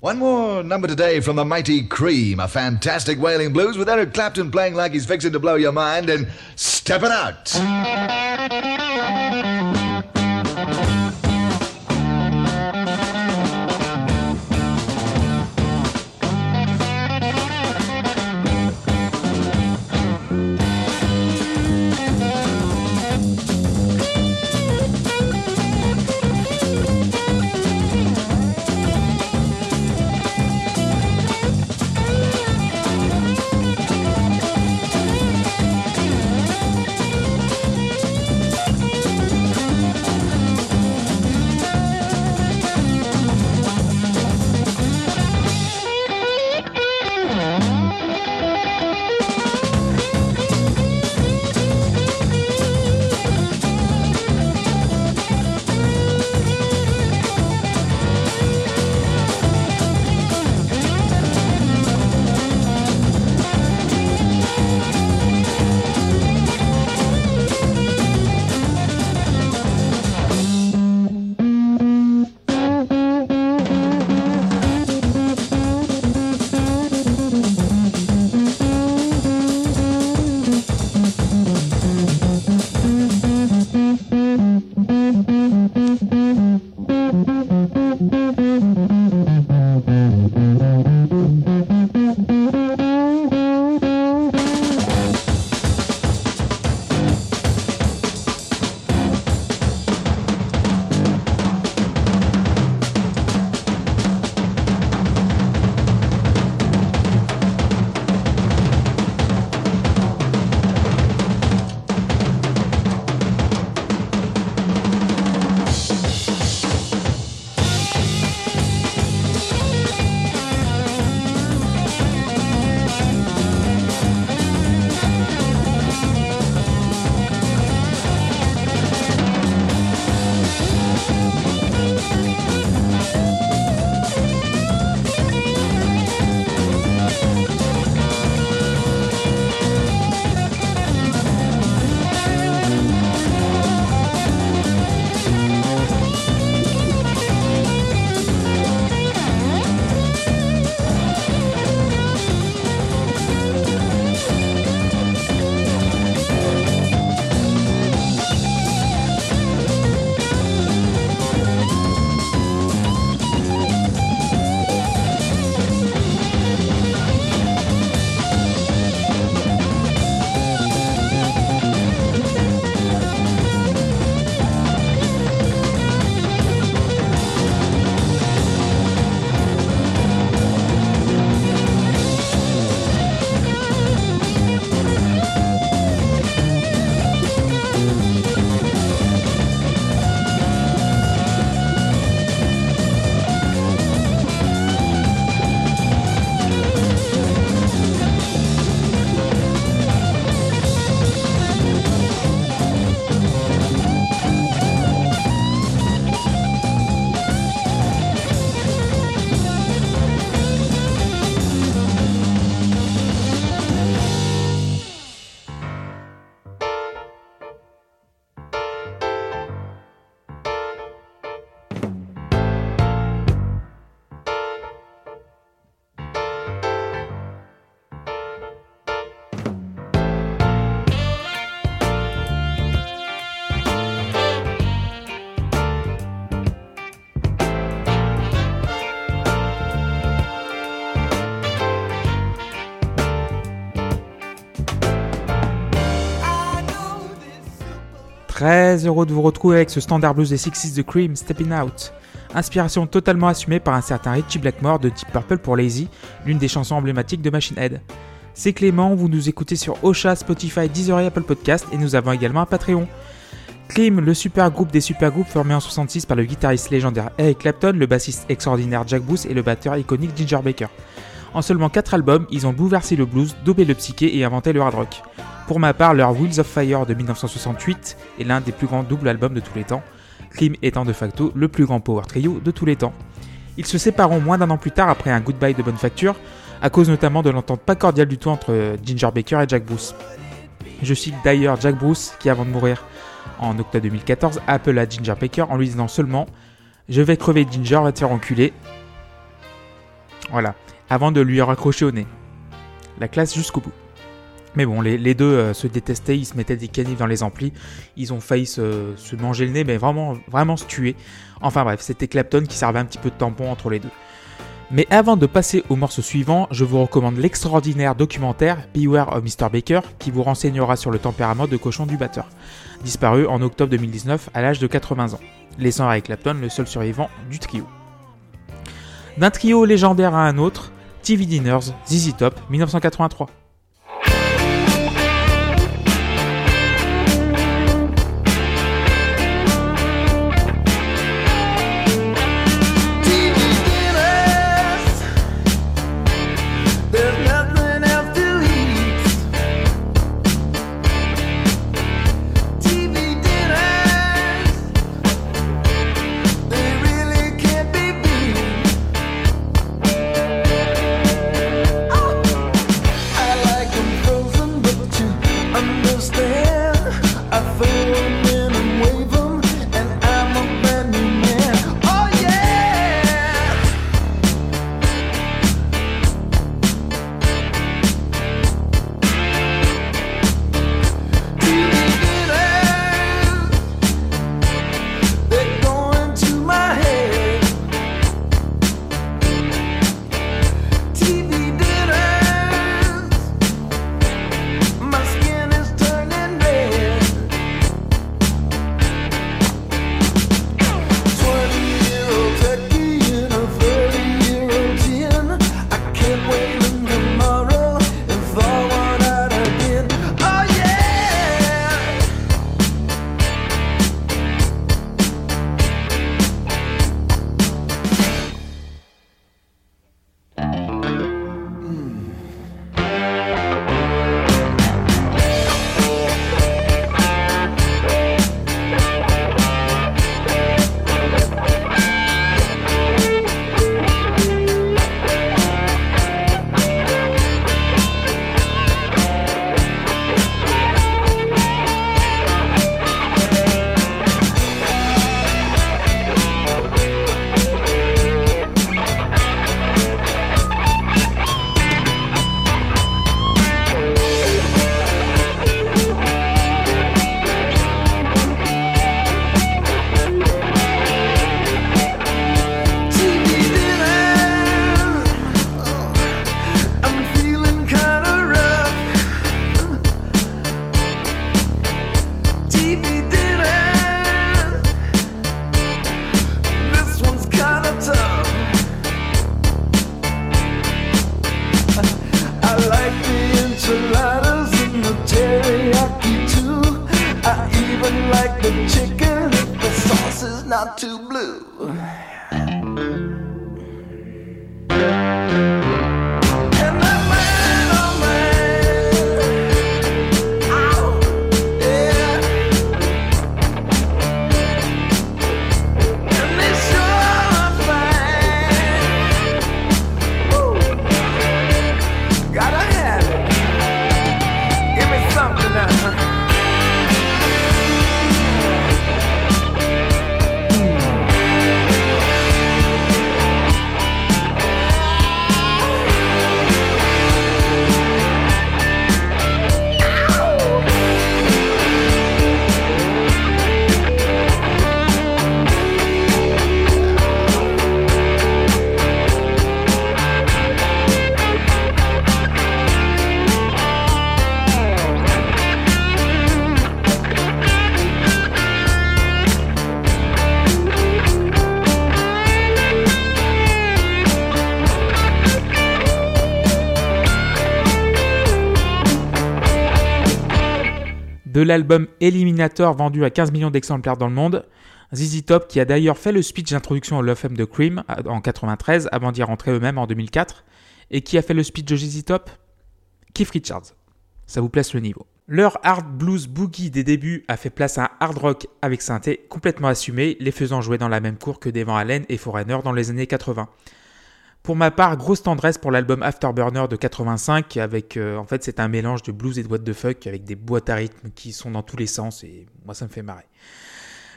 One more number today from the mighty Cream, a fantastic wailing blues with Eric Clapton playing like he's fixing to blow your mind and stepping out. Très heureux de vous retrouver avec ce standard blues des Sixes de Cream, Stepping Out. Inspiration totalement assumée par un certain Richie Blackmore de Deep Purple pour Lazy, l'une des chansons emblématiques de Machine Head. C'est Clément, vous nous écoutez sur Ocha, Spotify, Deezer Apple Podcast et nous avons également un Patreon. Cream, le super groupe des super groupes formé en 66 par le guitariste légendaire Eric Clapton, le bassiste extraordinaire Jack Booth et le batteur iconique Ginger Baker. En seulement 4 albums, ils ont bouleversé le blues, dopé le psyché et inventé le hard rock. Pour ma part, leur Wheels of Fire de 1968 est l'un des plus grands doubles albums de tous les temps, Cream étant de facto le plus grand power trio de tous les temps. Ils se sépareront moins d'un an plus tard après un goodbye de bonne facture, à cause notamment de l'entente pas cordiale du tout entre Ginger Baker et Jack Bruce. Je cite d'ailleurs Jack Bruce qui, avant de mourir en octobre 2014, appela Ginger Baker en lui disant seulement Je vais crever Ginger, va te faire enculer. Voilà, avant de lui raccrocher au nez. La classe jusqu'au bout. Mais bon, les, deux euh, se détestaient, ils se mettaient des canifs dans les amplis, ils ont failli se, manger le nez, mais vraiment, vraiment se tuer. Enfin bref, c'était Clapton qui servait un petit peu de tampon entre les deux. Mais avant de passer au morceau suivant, je vous recommande l'extraordinaire documentaire Beware of Mr. Baker qui vous renseignera sur le tempérament de cochon du batteur, disparu en octobre 2019 à l'âge de 80 ans, laissant Eric Clapton le seul survivant du trio. D'un trio légendaire à un autre, TV Dinners, ZZ Top, 1983. blue. De l'album Eliminator vendu à 15 millions d'exemplaires dans le monde. ZZ Top qui a d'ailleurs fait le speech d'introduction au Love Fame de Cream en 93 avant d'y rentrer eux-mêmes en 2004 et qui a fait le speech de ZZ Top Keith Richards. Ça vous place le niveau. Leur hard blues boogie des débuts a fait place à un hard rock avec synthé complètement assumé, les faisant jouer dans la même cour que Devan Allen et Foreigner dans les années 80. Pour ma part, grosse tendresse pour l'album Afterburner de 85, avec euh, en fait c'est un mélange de blues et de what the fuck, avec des boîtes à rythme qui sont dans tous les sens, et moi ça me fait marrer.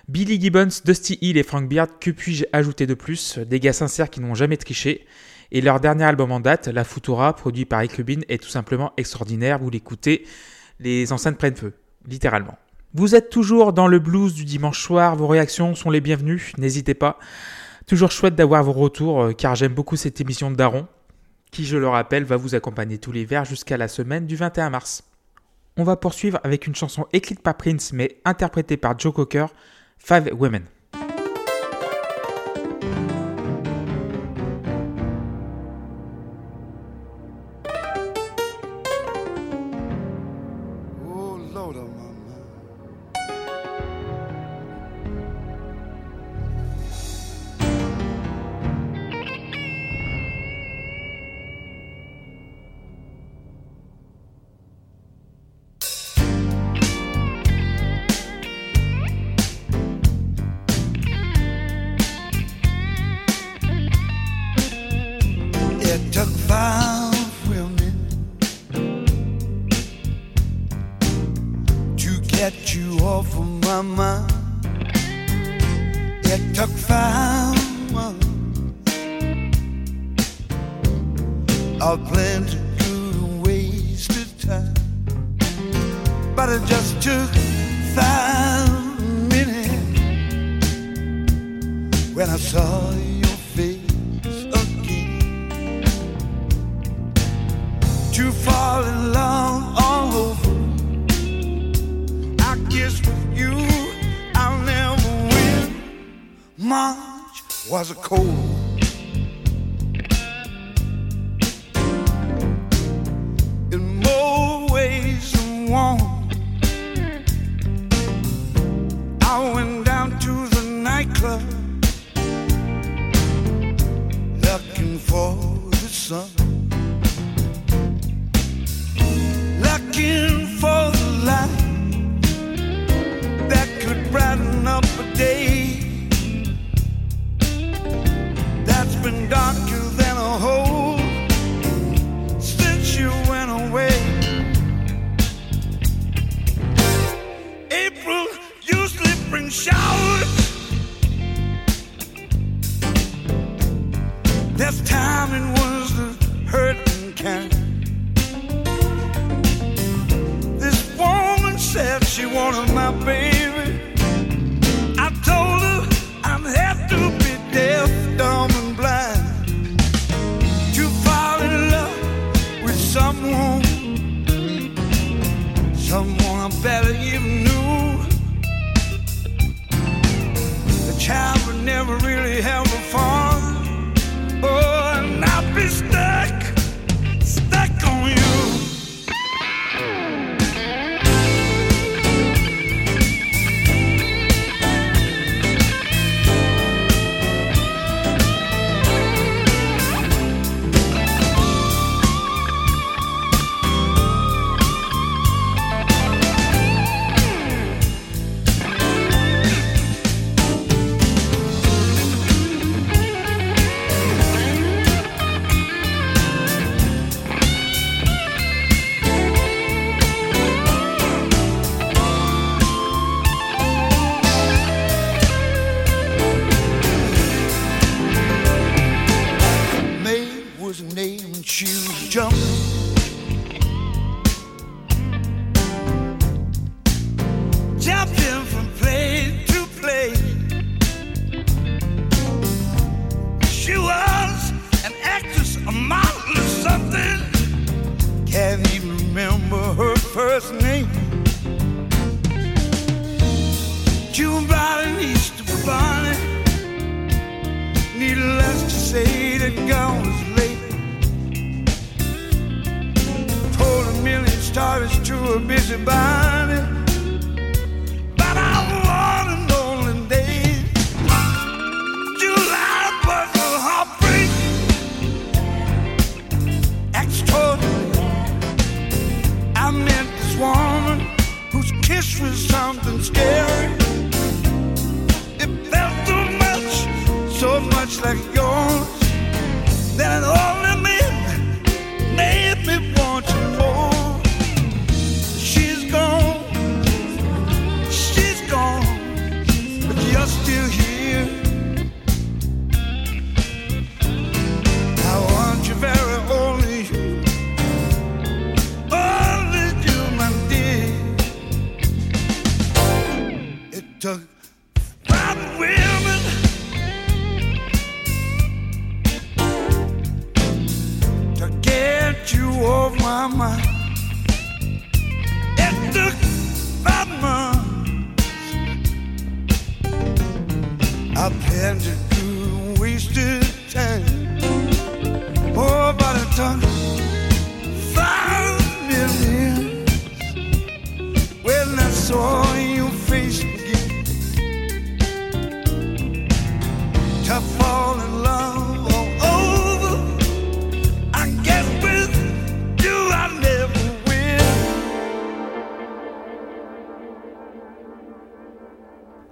Billy Gibbons, Dusty Hill et Frank Beard, que puis-je ajouter de plus? Des gars sincères qui n'ont jamais triché, Et leur dernier album en date, La Futura, produit par Ecubin, est tout simplement extraordinaire. Vous l'écoutez, les enceintes prennent feu, littéralement. Vous êtes toujours dans le blues du dimanche soir, vos réactions sont les bienvenues, n'hésitez pas. Toujours chouette d'avoir vos retours, euh, car j'aime beaucoup cette émission de Daron, qui, je le rappelle, va vous accompagner tout l'hiver jusqu'à la semaine du 21 mars. On va poursuivre avec une chanson écrite par Prince, mais interprétée par Joe Cocker, Five Women. was a cold listening. June Bride and Easter Bonnie. Need less to say than gone was late. Told a million stories to a busy body. like your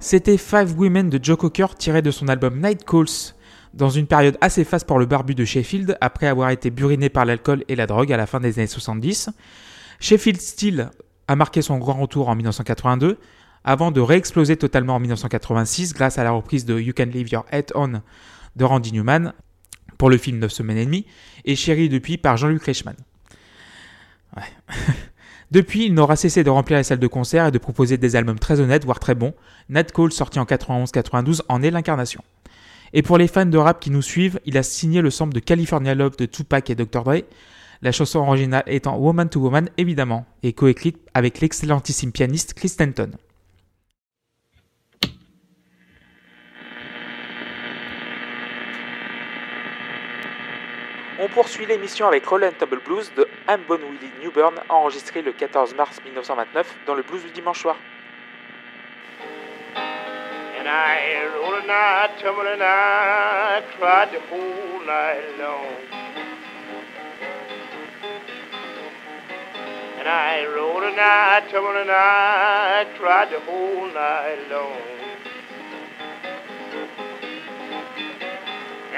C'était Five Women de Joe Cocker tiré de son album Night Calls, dans une période assez faste pour le barbu de Sheffield après avoir été buriné par l'alcool et la drogue à la fin des années 70. Sheffield Steel a marqué son grand retour en 1982 avant de réexploser totalement en 1986 grâce à la reprise de You Can Leave Your Head On de Randy Newman pour le film 9 semaines et demie et chéri depuis par Jean-Luc Reichmann. Ouais. Depuis, il n'aura cessé de remplir les salles de concert et de proposer des albums très honnêtes, voire très bons. Nat Cole, sorti en 91-92, en est l'incarnation. Et pour les fans de rap qui nous suivent, il a signé le sample de California Love de Tupac et Dr. Dre, la chanson originale étant Woman to Woman évidemment, et coécrite avec l'excellentissime pianiste Chris Stanton. On poursuit l'émission avec Roll Table Blues de Ambon Willie Newburn, enregistré le 14 mars 1929 dans le blues du dimanche soir. And I a night, long. The whole night long.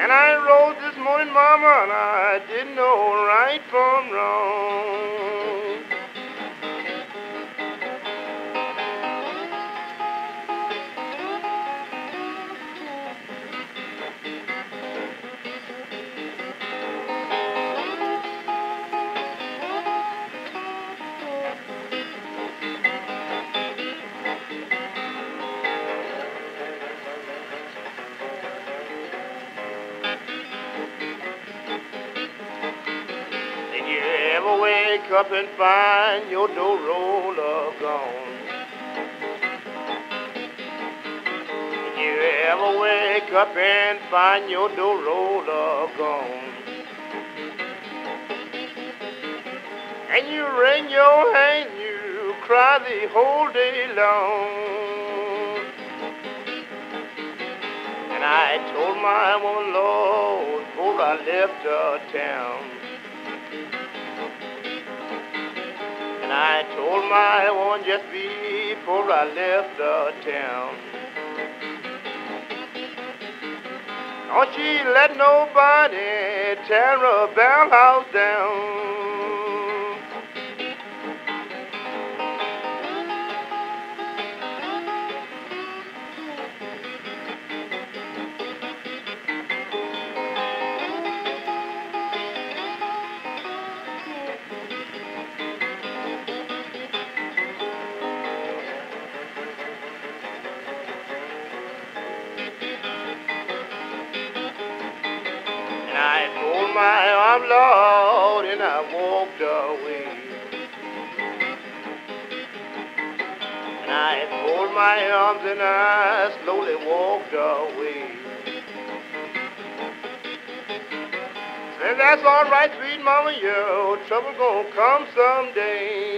And I rose this morning, mama, and I didn't know right from wrong. Up and find your door roller gone? Did you ever wake up and find your door roller gone? And you wring your hand, you cry the whole day long. And I told my woman, Lord, before I left her town. And I told my woman just before I left the town. Don't she let nobody tear her bell house down. My arm, Lord, and I walked away. And I folded my arms and I slowly walked away. Said that's all right, sweet mama, your trouble gonna come someday.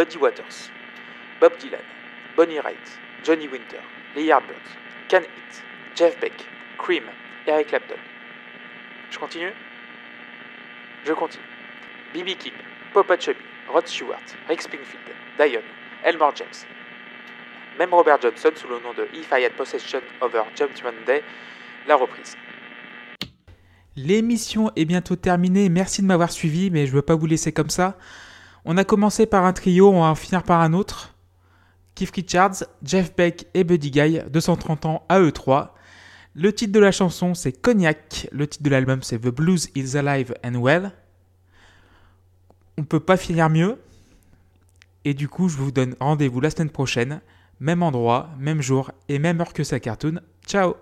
Muddy Waters, Bob Dylan, Bonnie Wright, Johnny Winter, les Yardbirds, Can It, Jeff Beck, Cream, Eric Clapton. Je continue? Je continue. B.B. King, Papa Chubby, Rod Stewart, Rick Springfield, Dion, Elmore James. Même Robert Johnson, sous le nom de If I Had Possession Over Judgment Day, l'a reprise. L'émission est bientôt terminée. Merci de m'avoir suivi, mais je ne veux pas vous laisser comme ça. On a commencé par un trio, on va en finir par un autre. Keith Richards, Jeff Beck et Buddy Guy, 230 ans à eux trois. Le titre de la chanson c'est Cognac, le titre de l'album c'est The Blues is Alive and Well. On peut pas finir mieux. Et du coup, je vous donne rendez-vous la semaine prochaine, même endroit, même jour et même heure que sa cartoon. Ciao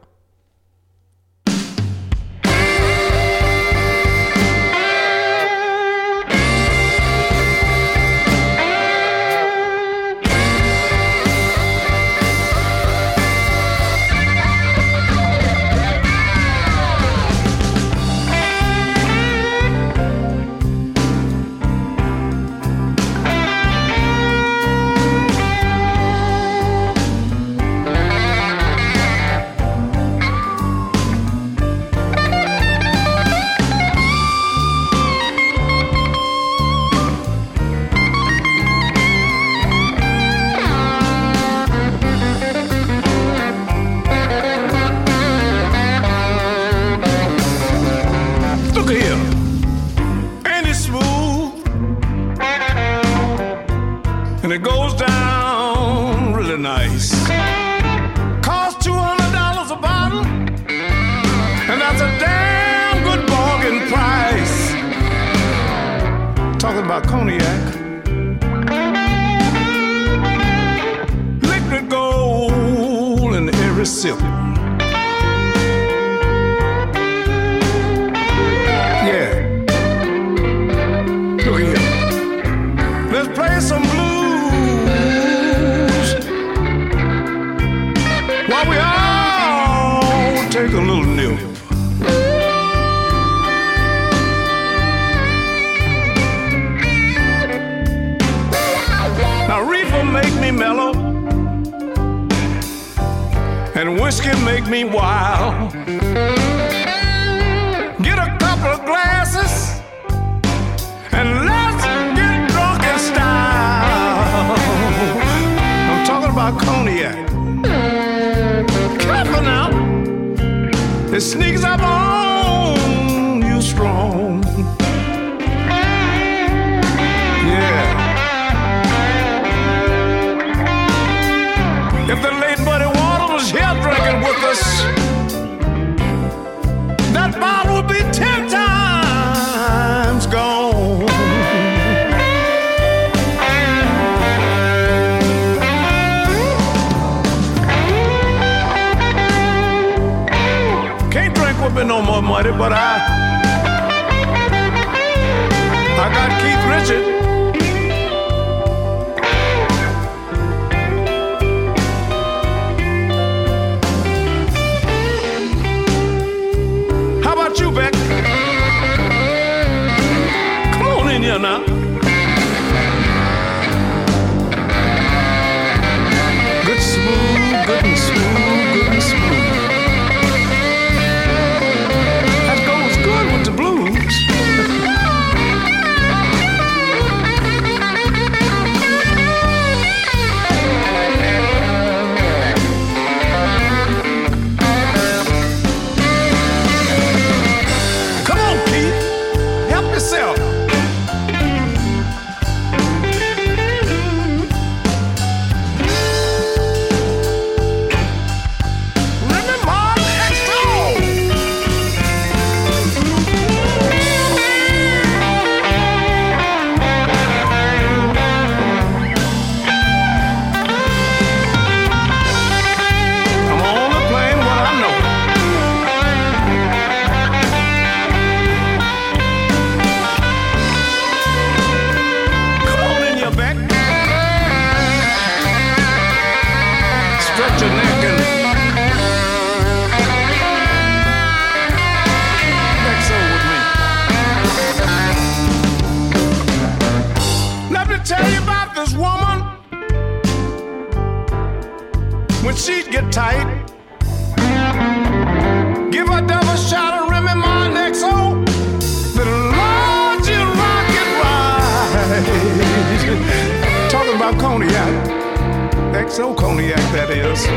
eyes,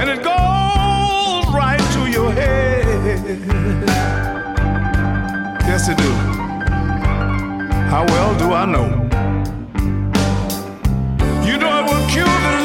and it goes right to your head. Yes, it do. How well do I know? You know it will cure the